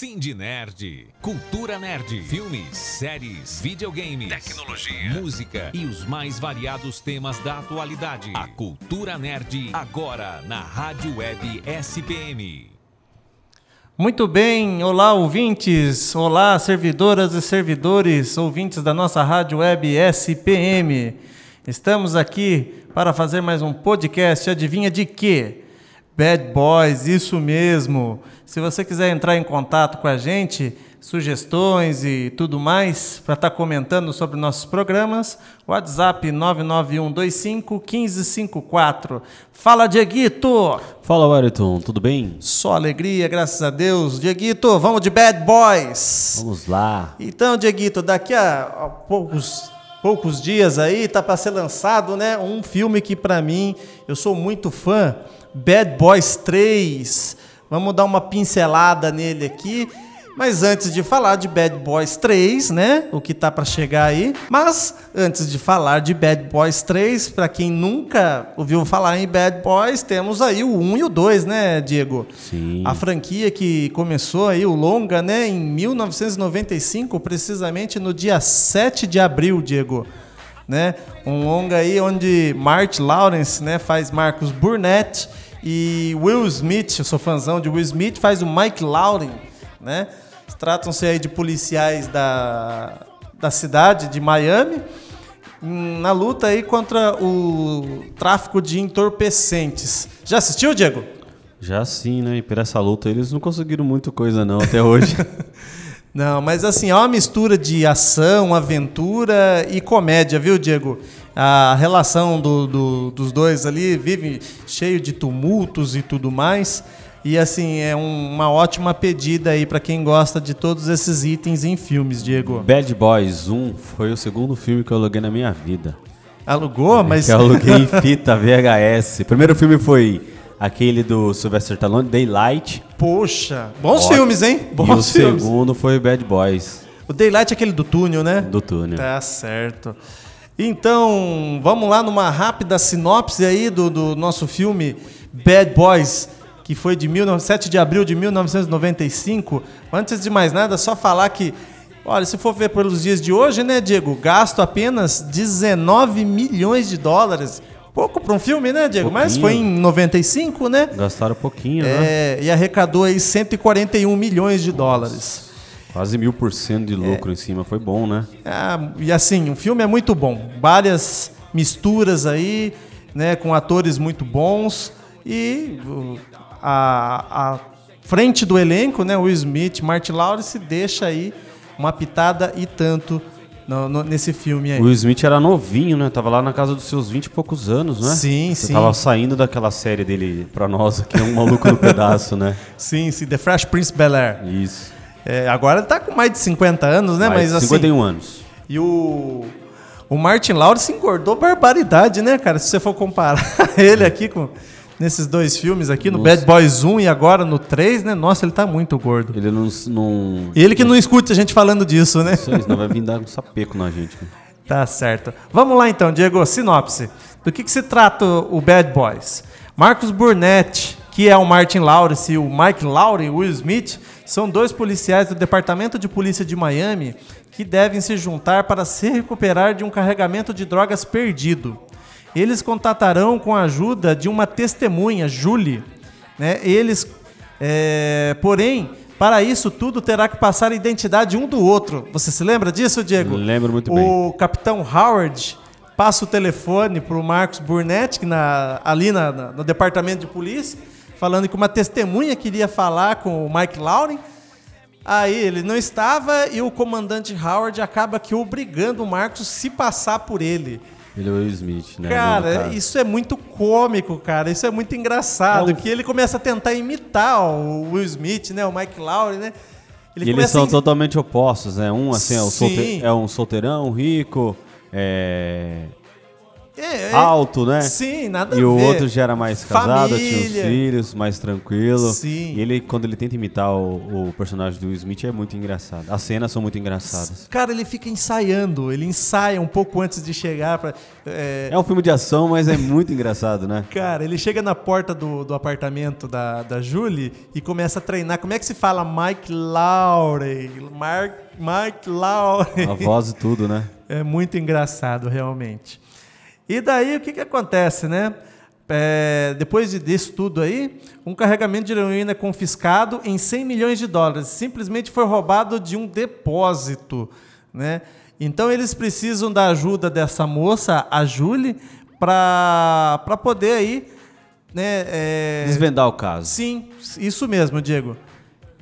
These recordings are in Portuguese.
Cindy Nerd, Cultura Nerd, filmes, séries, videogames, tecnologia, música e os mais variados temas da atualidade. A Cultura Nerd agora na Rádio Web SPM. Muito bem, olá ouvintes, olá servidoras e servidores, ouvintes da nossa Rádio Web SPM. Estamos aqui para fazer mais um podcast, adivinha de quê? Bad Boys, isso mesmo. Se você quiser entrar em contato com a gente, sugestões e tudo mais, para estar tá comentando sobre nossos programas, WhatsApp 99125 1554. Fala, Dieguito! Fala, Wellington, tudo bem? Só alegria, graças a Deus. Dieguito, vamos de Bad Boys! Vamos lá. Então, Dieguito, daqui a, a poucos poucos dias aí tá para ser lançado, né, um filme que para mim eu sou muito fã, Bad Boys 3. Vamos dar uma pincelada nele aqui. Mas antes de falar de Bad Boys 3, né? O que tá para chegar aí. Mas antes de falar de Bad Boys 3, para quem nunca ouviu falar em Bad Boys, temos aí o 1 e o 2, né, Diego? Sim. A franquia que começou aí o longa, né, em 1995, precisamente no dia 7 de abril, Diego. Né? Um longa aí onde Martin Lawrence, né, faz Marcos Burnett e Will Smith, eu sou fãzão de Will Smith, faz o Mike Lauren, né? Tratam-se aí de policiais da, da cidade de Miami na luta aí contra o tráfico de entorpecentes. Já assistiu, Diego? Já sim, né? E por essa luta eles não conseguiram muita coisa não até hoje. não, mas assim, é uma mistura de ação, aventura e comédia, viu, Diego? A relação do, do, dos dois ali vive cheio de tumultos e tudo mais. E assim, é um, uma ótima pedida aí para quem gosta de todos esses itens em filmes, Diego. Bad Boys 1 foi o segundo filme que eu aluguei na minha vida. Alugou? Mas. Que eu aluguei em fita VHS. O primeiro filme foi aquele do Sylvester Stallone, Daylight. Poxa, bons Ótimo. filmes, hein? Bons e o filmes. segundo foi Bad Boys. O Daylight é aquele do túnel, né? Do túnel. Tá certo. Então, vamos lá numa rápida sinopse aí do, do nosso filme Bad Boys que foi de 7 de abril de 1995. Antes de mais nada, só falar que, olha, se for ver pelos dias de hoje, né, Diego, gasto apenas 19 milhões de dólares. Pouco para um filme, né, Diego? Pouquinho. Mas foi em 95, né? Gastaram pouquinho, é, né? E arrecadou aí 141 milhões de dólares. Quase mil por cento de lucro é. em cima, foi bom, né? É, e assim, o filme é muito bom. Várias misturas aí, né, com atores muito bons. E a, a frente do elenco, né, Will Smith, Martin Lawrence, deixa aí uma pitada e tanto no, no, nesse filme aí. O Will Smith era novinho, né? Tava lá na casa dos seus 20 e poucos anos, né? Sim, Você sim. Tava saindo daquela série dele pra nós, que é um maluco no pedaço, né? Sim, sim. The Fresh Prince Bel-Air. Isso. É, agora ele tá com mais de 50 anos, né? Mais Mas 51 assim, anos. E o... O Martin Lawrence engordou barbaridade, né, cara? Se você for comparar ele aqui com nesses dois filmes aqui, no Nossa. Bad Boys 1 e agora no 3, né? Nossa, ele tá muito gordo. Ele não. não ele que não escuta a gente falando disso, né? Isso senão vai vir dar um sapeco na gente. Né? Tá certo. Vamos lá então, Diego, sinopse. Do que, que se trata o Bad Boys? Marcos Burnett, que é o Martin Lawrence, e o Mike Lauren, Will Smith, são dois policiais do Departamento de Polícia de Miami que devem se juntar para se recuperar de um carregamento de drogas perdido eles contatarão com a ajuda de uma testemunha, Julie. Né? Eles, é, porém, para isso tudo terá que passar a identidade um do outro. Você se lembra disso, Diego? Lembro muito o bem. O capitão Howard passa o telefone para o Marcos Burnett, que na, ali na, na, no departamento de polícia, falando que uma testemunha queria falar com o Mike Lauren. Aí ele não estava e o comandante Howard acaba que obrigando o Marcos a se passar por ele. Ele é o Will Smith, né? Cara, isso é muito cômico, cara. Isso é muito engraçado. É um... Que ele começa a tentar imitar o Will Smith, né? O Mike Lowry, né? Ele e eles são totalmente opostos, né? Um, assim, é, solte... é um solteirão, rico, é... É, é- alto, né? Sim, nada E a o ver. outro já era mais casado, tinha os Família. filhos, mais tranquilo. Sim. E ele, quando ele tenta imitar o, o personagem do Will Smith, é muito engraçado. As cenas são muito engraçadas. Cara, ele fica ensaiando, ele ensaia um pouco antes de chegar pra. é, É um filme de ação, mas é muito engraçado, né? Cara, ele chega na porta do, do apartamento da, da Julie e começa a treinar. Como é que se fala Mike Lowry? Mark, Mike Lowry. A voz e tudo, né? É muito engraçado, realmente. E daí, o que, que acontece, né? É, depois de- disso tudo aí, um carregamento de heroína é confiscado em 100 milhões de dólares. Simplesmente foi roubado de um depósito, né? Então, eles precisam da ajuda dessa moça, a Julie, para poder aí... Né, é, Desvendar o caso. Sim, isso mesmo, Diego.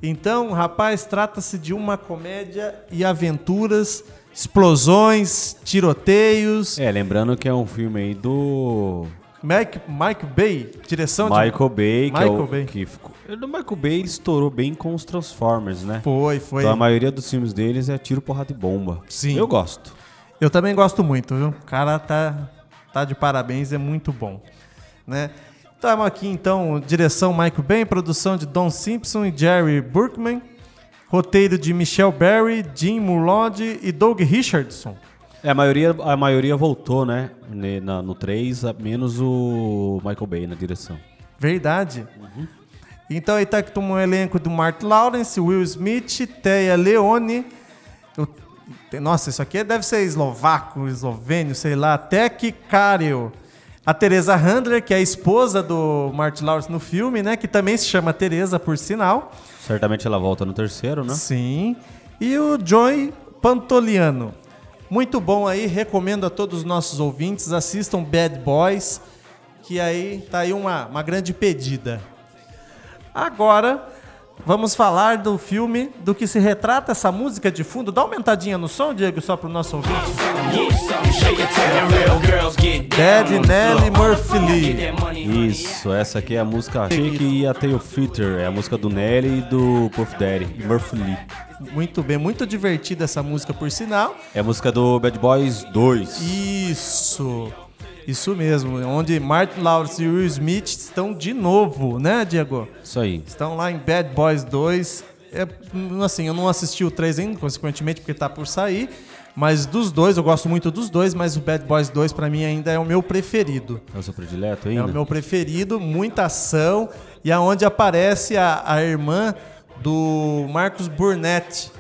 Então, rapaz, trata-se de uma comédia e aventuras, explosões, tiroteios. É, lembrando que é um filme aí do Mike, Mike Bay, direção de... Michael Bay, que é Michael o Bay. que ficou... O Michael Bay estourou bem com os Transformers, né? Foi, foi. Então a maioria dos filmes deles é tiro, porrada e bomba. Sim. Eu gosto. Eu também gosto muito, viu? O cara tá, tá de parabéns, é muito bom. Né? Estamos aqui então, direção Michael Bay, produção de Don Simpson e Jerry Burkman, roteiro de Michelle Berry, Jim Mulody e Doug Richardson. É, a maioria, a maioria voltou, né? na- no 3, a- menos o Michael Bay na direção. Verdade. Então aí tá com um elenco do Mark Lawrence, Will Smith, Teia Leone. nossa, isso aqui deve ser eslovaco, eslovênio, sei lá. Tech Karel. A Teresa Handler, que é a esposa do Mark Lawrence no filme, né? Que também se chama Teresa, por sinal. Certamente ela volta no terceiro, né? Sim. E o Joy Pantoliano. Muito bom aí, recomendo a todos os nossos ouvintes, assistam Bad Boys, que aí tá aí uma, uma grande pedida. Agora, vamos falar do filme, do que se retrata essa música de fundo. Dá uma aumentadinha no som, Diego, só pro nosso ouvinte. Dead Nelly Murphy Lee. Isso, essa aqui é a música Achei que ia ter o Filter, é a música do Nelly e do Puff Daddy, e Murphy Lee. Muito bem, muito divertida essa música, por sinal. É a música do Bad Boys 2. Isso, isso mesmo, onde Martin Lawrence e Will Smith estão de novo, né, Diego? Isso aí. Estão lá em Bad Boys 2. É, hum, assim, eu não assisti o 3 ainda, consequentemente, porque tá por sair. Mas dos dois, eu gosto muito dos dois, mas o Bad Boys 2 pra mim ainda é o meu preferido. É o seu predileto É ainda? o meu preferido, muita ação e aonde aparece a, a irmã do Marcos Burnett.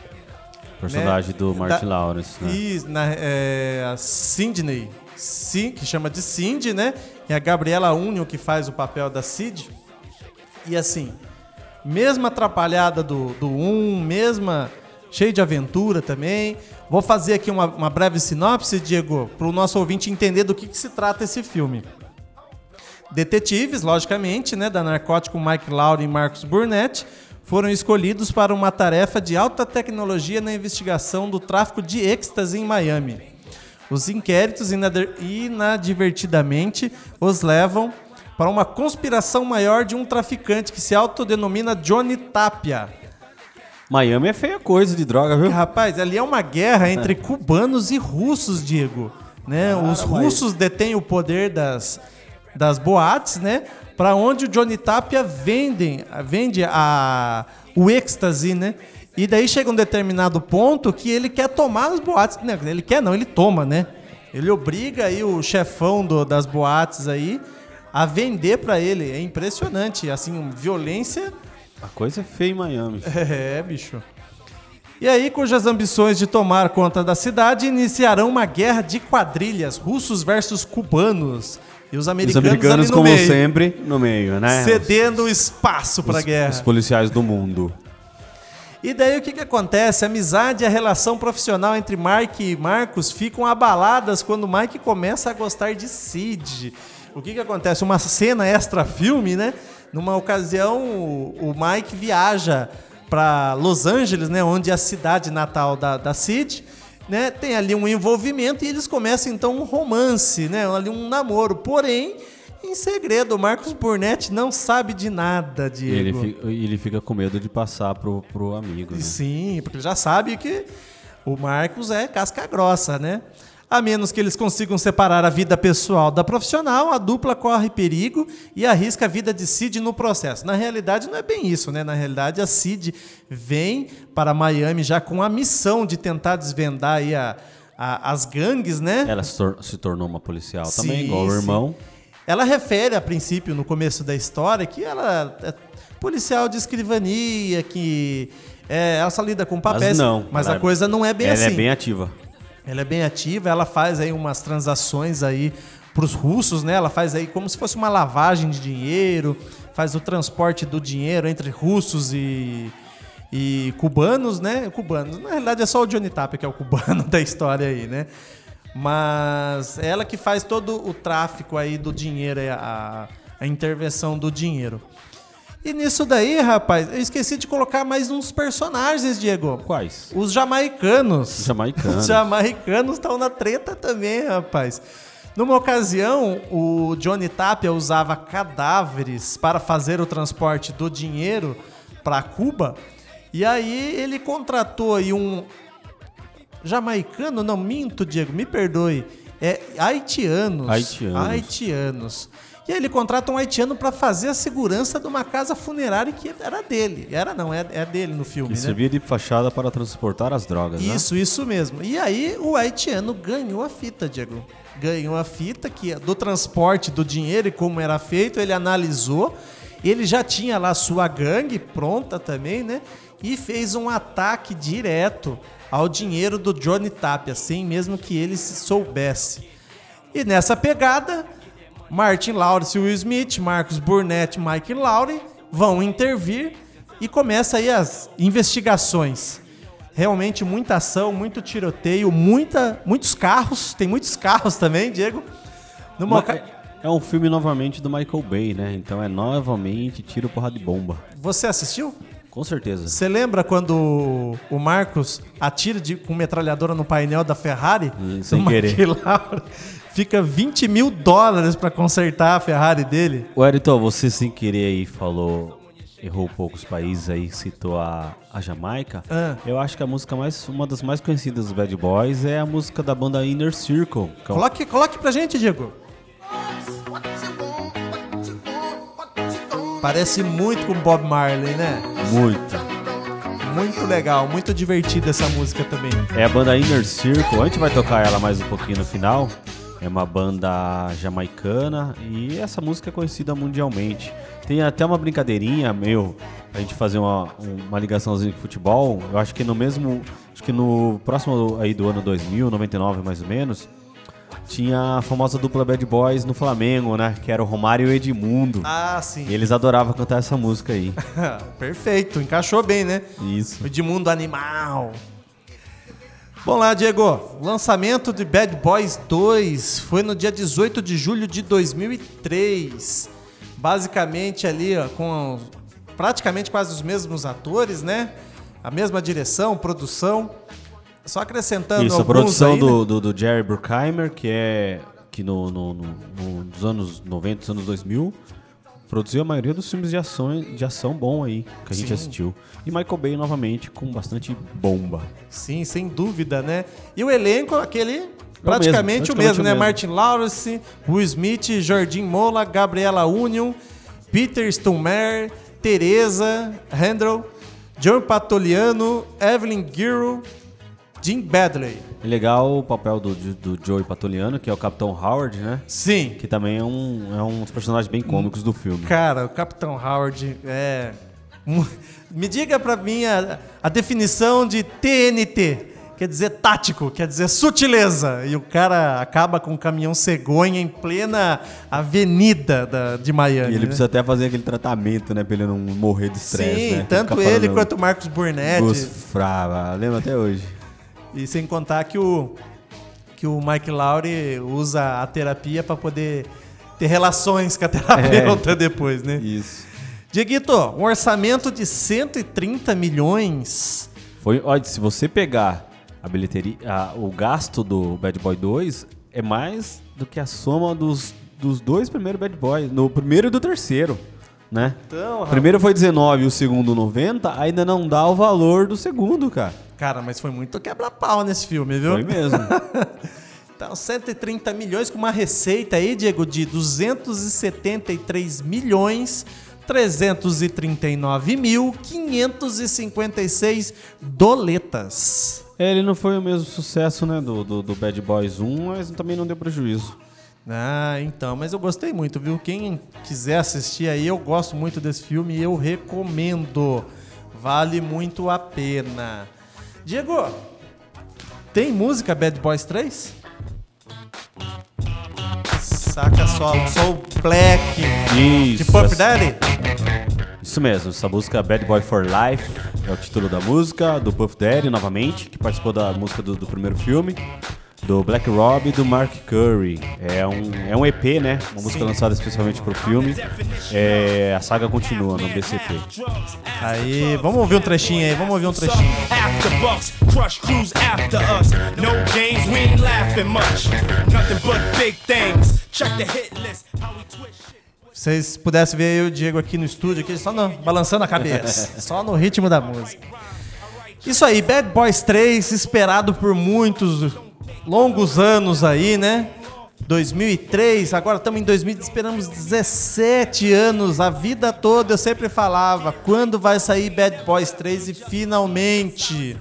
Personagem do Martin Da- Lawrence, né? E na, é, a Sidney, Sim, que chama de Cindy, né? E a Gabriela Union, que faz o papel da Cid. E assim, mesma atrapalhada do 1, do um, mesma cheio de aventura também. Vou fazer aqui uma, uma breve sinopse, Diego, para o nosso ouvinte entender do que, que se trata esse filme. Detetives, logicamente, né, da Narcótico Mike Lowry e Marcos Burnett, foram escolhidos para uma tarefa de alta tecnologia na investigação do tráfico de êxtase em Miami. Os inquéritos, inadvertidamente, os levam para uma conspiração maior de um traficante que se autodenomina Johnny Tapia. Miami é feia coisa de droga, viu? Rapaz, ali é uma guerra entre cubanos e russos, Diego. Né? Os mas- russos detêm o poder das, das boates, né? Para onde o Johnny Tapia vendem, vende a, o êxtase, né? E daí chega um determinado ponto que ele quer tomar as boates. Né? Ele quer não, ele toma, né? Ele obriga aí o chefão do- das boates aí a vender para ele. É impressionante, assim, violência A coisa é feia em Miami. é, bicho. E aí, cujas ambições de tomar conta da cidade iniciarão uma guerra de quadrilhas, russos versus cubanos. E os Os americanos, americanos, ali no como meio, sempre, no meio, né? cedendo espaço para a os, guerra. os policiais do mundo. E daí o que, que acontece? A amizade e a relação profissional entre Mark e Marcos ficam abaladas quando Mike começa a gostar de Sid. O que, que acontece? Uma cena extra-filme, né? Numa ocasião, o, Mike viaja para Los Angeles, né? Onde é a cidade natal da, da Sid. Né? Tem ali um envolvimento e eles começam então um romance, né? Ali um namoro. Porém, em segredo, o Marcos Burnett não sabe de nada, E ele, Diego. fi- ele fica com medo de passar pro, pro amigo. Né? Sim, porque ele já sabe que o Marcos é casca grossa, né? A menos que eles consigam separar a vida pessoal da profissional, a dupla corre perigo e arrisca a vida de Cid no processo. Na realidade, não é bem isso, né? Na realidade, a Cid vem para Miami já com a missão de tentar desvendar aí a, a, as gangues, né? Ela se, tor se tornou uma policial Sim, também, igual o irmão. Ela refere, a princípio, no começo da história, que ela é policial de escrivania, que é, ela só lida com papéis. não, mas ela a é- coisa não é bem ela assim. é bem ativa. Ela é bem ativa, ela faz aí umas transações aí para os russos, né? Ela faz aí como se fosse uma lavagem de dinheiro, faz o transporte do dinheiro entre russos e, e cubanos, né? Cubanos. Na realidade é só o Johnny Tapia que é o cubano da história aí, né? Mas é ela que faz todo o tráfico aí do dinheiro, a, a intervenção do dinheiro. E nisso daí, rapaz, eu esqueci de colocar mais uns personagens, Diego. Quais? Os jamaicanos. Os jamaicanos. Os jamaicanos estão na treta também, rapaz. Numa ocasião, o Johnny Tapia usava cadáveres para fazer o transporte do dinheiro para Cuba. E aí ele contratou aí um jamaicano, não minto, Diego, me perdoe. É haitianos. Haitianos. Haitianos. E aí ele contrata um haitiano para fazer a segurança de uma casa funerária que era dele. Era não, é, é dele no filme, Que né? servia de fachada para transportar as drogas, né? Isso, isso mesmo. E aí o haitiano ganhou a fita, Diego. Ganhou a fita que é do transporte do dinheiro e como era feito, ele analisou. Ele já tinha lá sua gangue pronta também, né? E fez um ataque direto ao dinheiro do Johnny Tapia, sem mesmo que ele se soubesse. E nessa pegada, Martin Lawrence, Will Smith, Marcos Burnett, Mike Lowry vão intervir e começa aí as investigações. Realmente muita ação, muito tiroteio, muita, muitos carros, tem muitos carros também, Diego. Numa é- É um filme novamente do Michael Bay, né? Então é novamente tiro, porrada de bomba. Você assistiu? Com certeza. Você lembra quando o Marcos atira de, com metralhadora no painel da Ferrari? Hum, sem querer. Fica 20 mil dólares pra consertar a Ferrari dele. O Eriton, você sem querer aí falou, errou poucos países aí, citou a, a Jamaica. Ah. Eu acho que a música mais, uma das mais conhecidas dos Bad Boys é a música da banda Inner Circle. é um- Coloque, coloque pra gente, Diego. Parece muito com Bob Marley, né? Muito. Muito legal, muito divertida essa música também. É a banda Inner Circle. A gente vai tocar ela mais um pouquinho no final. É uma banda jamaicana e essa música é conhecida mundialmente. Tem até uma brincadeirinha, meu, pra gente fazer uma, uma ligaçãozinha com futebol. Eu acho que no mesmo. Acho que no próximo aí do ano 2000, 99 mais ou menos, tinha a famosa dupla Bad Boys no Flamengo, né? Que era o Romário e o Edmundo. Ah, sim. E eles adoravam cantar essa música aí. Perfeito, encaixou bem, né? Isso. O Edmundo Animal. Vamos lá, Diego. Lançamento de Bad Boys 2 foi no dia 18 de julho de 2003. Basicamente ali, ó, com praticamente quase os mesmos atores, né? A mesma direção, produção. Só acrescentando Isso, a produção aí, né? do, do, do Jerry Bruckheimer, que é que no, no, no- no- nos anos 90, dos anos 2000, produziu a maioria dos filmes de ação, de ação bom aí, que a gente Sim. assistiu. E Michael Bay novamente com bastante bomba. Sim, sem dúvida, né? E o elenco, aquele praticamente mesmo, o mesmo, praticamente né? o mesmo. Martin Lawrence, Will Smith, Jordim Mola, Gabriela Union, Peter Stummer, Teresa Handel, John Patoliano, Evelyn Guerrero, Jim Badley. É legal o papel do, do Joey Patoliano, que é o Capitão Howard, né? Sim, Que também é um, é um dos personagens bem cômicos do filme. cara, o Capitão Howard é... Me diga pra mim a, a definição de TNT. Quer dizer tático, quer dizer sutileza. E o cara acaba com um caminhão cegonha em plena avenida da- de Miami. E ele né? precisa até fazer aquele tratamento, né? Pra ele não morrer de estresse, Sim, né? tanto ele quanto o Marcos Burnett. Gus Frava, lembra até hoje. E sem contar que o, que o Mike Lowry usa a terapia para poder ter relações com a terapeuta depois, né? Isso. Dieguito, um orçamento de 130 milhões. Foi, olha, se você pegar a bilheteria, a- o gasto do Bad Boy 2 é mais do que a soma dos, dos dois primeiros Bad Boys, no primeiro e do terceiro, né? Então, o primeiro foi 19 e o segundo 90, ainda não dá o valor do segundo, cara. Cara, mas foi muito quebra-pau nesse filme, viu? Foi mesmo. Então, 130 milhões com uma receita aí, Diego, de 273 milhões 339.556 doletas. É, ele não foi o mesmo sucesso, né, do, do, do Bad Boys 1, mas também não deu prejuízo. Ah, então, mas eu gostei muito, viu? Quem quiser assistir aí, eu gosto muito desse filme e eu recomendo. Vale muito a pena. Diego, tem música Bad Boys 3? Saca só, só o Black Isso. de Puff Daddy? Isso mesmo, essa música Bad Boy for Life é o título da música, do Puff Daddy, novamente, que participou da música do, do primeiro filme, do Black Rob e do Mark Curry. É um, é um EP, né? Uma música lançada especialmente pro filme. É, a saga continua no BCP. Aí, vamos ouvir um trechinho aí, vamos ouvir um trechinho. After bucks, crush crews after us. No games, we ain't laughing much. Nothing but big things. Check the hit list. How we twist vocês pudessem ver eu e o Diego aqui no estúdio, aqui só no- balançando a cabeça, só no ritmo da música. Isso aí, Bad Boys 3, esperado por muitos longos anos aí, né? 2003, agora estamos em 2000, esperamos 17 anos, a vida toda eu sempre falava, quando vai sair Bad Boys 3 e finalmente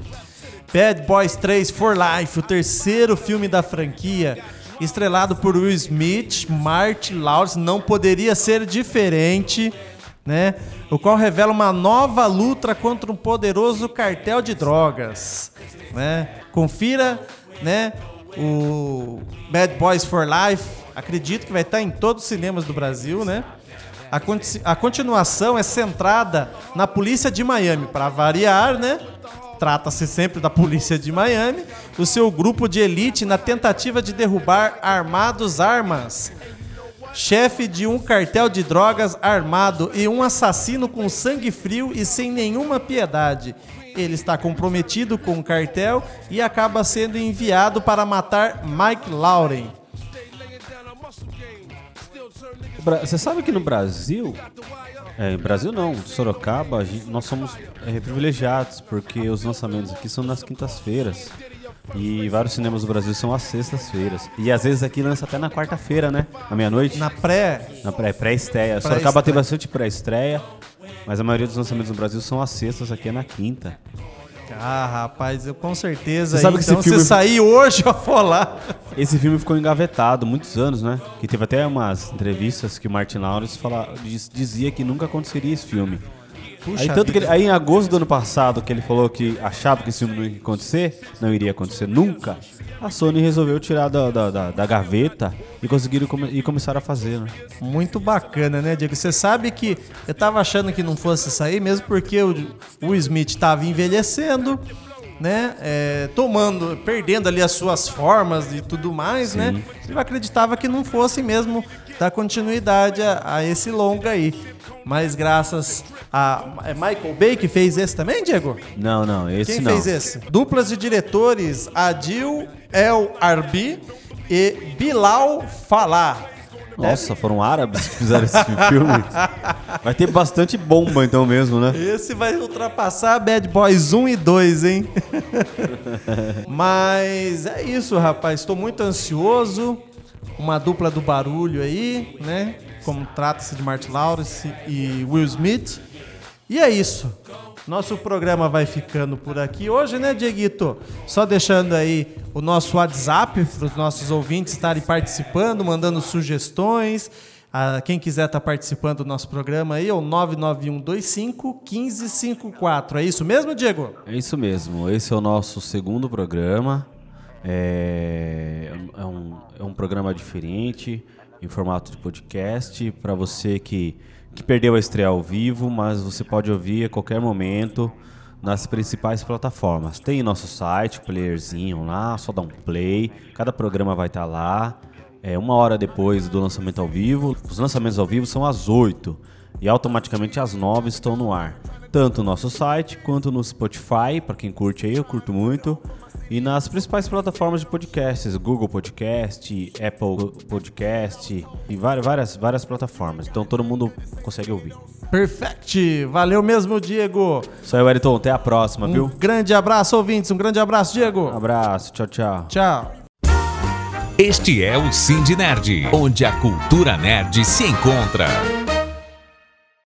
Bad Boys 3 for Life, o terceiro filme da franquia, estrelado por Will Smith, Martin Lawrence, não poderia ser diferente, né? O qual revela uma nova luta contra um poderoso cartel de drogas, né? Confira, né? O Bad Boys for Life, acredito que vai estar em todos os cinemas do Brasil, né? A, a continuação é centrada na polícia de Miami, para variar, né? Trata-se sempre da polícia de Miami, o seu grupo de elite na tentativa de derrubar armados armas. Chefe de um cartel de drogas armado e um assassino com sangue frio e sem nenhuma piedade. Ele está comprometido com o cartel e acaba sendo enviado para matar Mike Lauren. Você sabe que no Brasil, é, Brasil não, Sorocaba, gente- nós somos é, privilegiados, porque os lançamentos aqui são nas quintas-feiras. E vários cinemas do Brasil são às sextas-feiras. E às vezes aqui lança até na quarta-feira, né? À meia-noite. Na pré, Na pré- pré-estreia. Pré-estreia. Sorocaba tem bastante pré-estreia, mas a maioria dos lançamentos no Brasil são às sextas, aqui é na quinta. Ah, rapaz, eu com certeza. Você sabe aí, que então, esse filme- se sair hoje, eu vou lá. Esse filme ficou engavetado muitos anos, né? Que teve até umas entrevistas que o Martin Lawrence fala, diz- dizia que nunca aconteceria esse filme. Puxa aí, tanto vida. que ele- aí em agosto do ano passado, que ele falou que achava que esse filme não ia acontecer, não iria acontecer nunca, a Sony resolveu tirar da, da, da- da gaveta e conseguiram come- e começaram a fazer, né? Muito bacana, né, Diego? Você sabe que eu tava achando que não fosse sair, mesmo porque o o Smith tava envelhecendo, né? é, tomando, perdendo ali as suas formas e tudo mais, né? Eu acreditava que não fosse mesmo dar continuidade a, a esse longa aí. Mas graças a. É Michael Bay que fez esse também, Diego? Não, não, esse Quem não. fez esse? Duplas de diretores Adil El Arbi e Bilal Falah. Nossa, foram árabes que fizeram esse filme. Vai ter bastante bomba então mesmo, né? Esse vai ultrapassar Bad Boys 1 e 2, hein? Mas é isso, rapaz. Estou muito ansioso. Uma dupla do barulho aí, né? Como trata-se de Martin Lawrence e Will Smith. E é isso. Nosso programa vai ficando por aqui hoje, né, Dieguito? Só deixando aí o nosso WhatsApp para os nossos ouvintes estarem participando, mandando sugestões. Ah, quem quiser estar participando do nosso programa aí é o 99125 1554. É isso mesmo, Diego? É isso mesmo. Esse é o nosso segundo programa. É, é um, é um programa diferente, em formato de podcast, para você que, que perdeu a estreia ao vivo, mas você pode ouvir a qualquer momento nas principais plataformas. Tem nosso site, playerzinho lá, só dá um play. Cada programa vai estar lá. É uma hora depois do lançamento ao vivo. Os lançamentos ao vivo são às 8 e automaticamente às 9 estão no ar. Tanto no nosso site quanto no Spotify, para quem curte aí, eu curto muito. E nas principais plataformas de podcasts, Google Podcast, Apple Podcast e várias, várias, várias plataformas. Então todo mundo consegue ouvir. Perfect! Valeu mesmo, Diego! Isso aí, Wellington. Até a próxima, Um viu? grande abraço, ouvintes. Um grande abraço, Diego! Abraço. Tchau, tchau. Tchau! Este é o Cindy Nerd, onde a cultura nerd se encontra.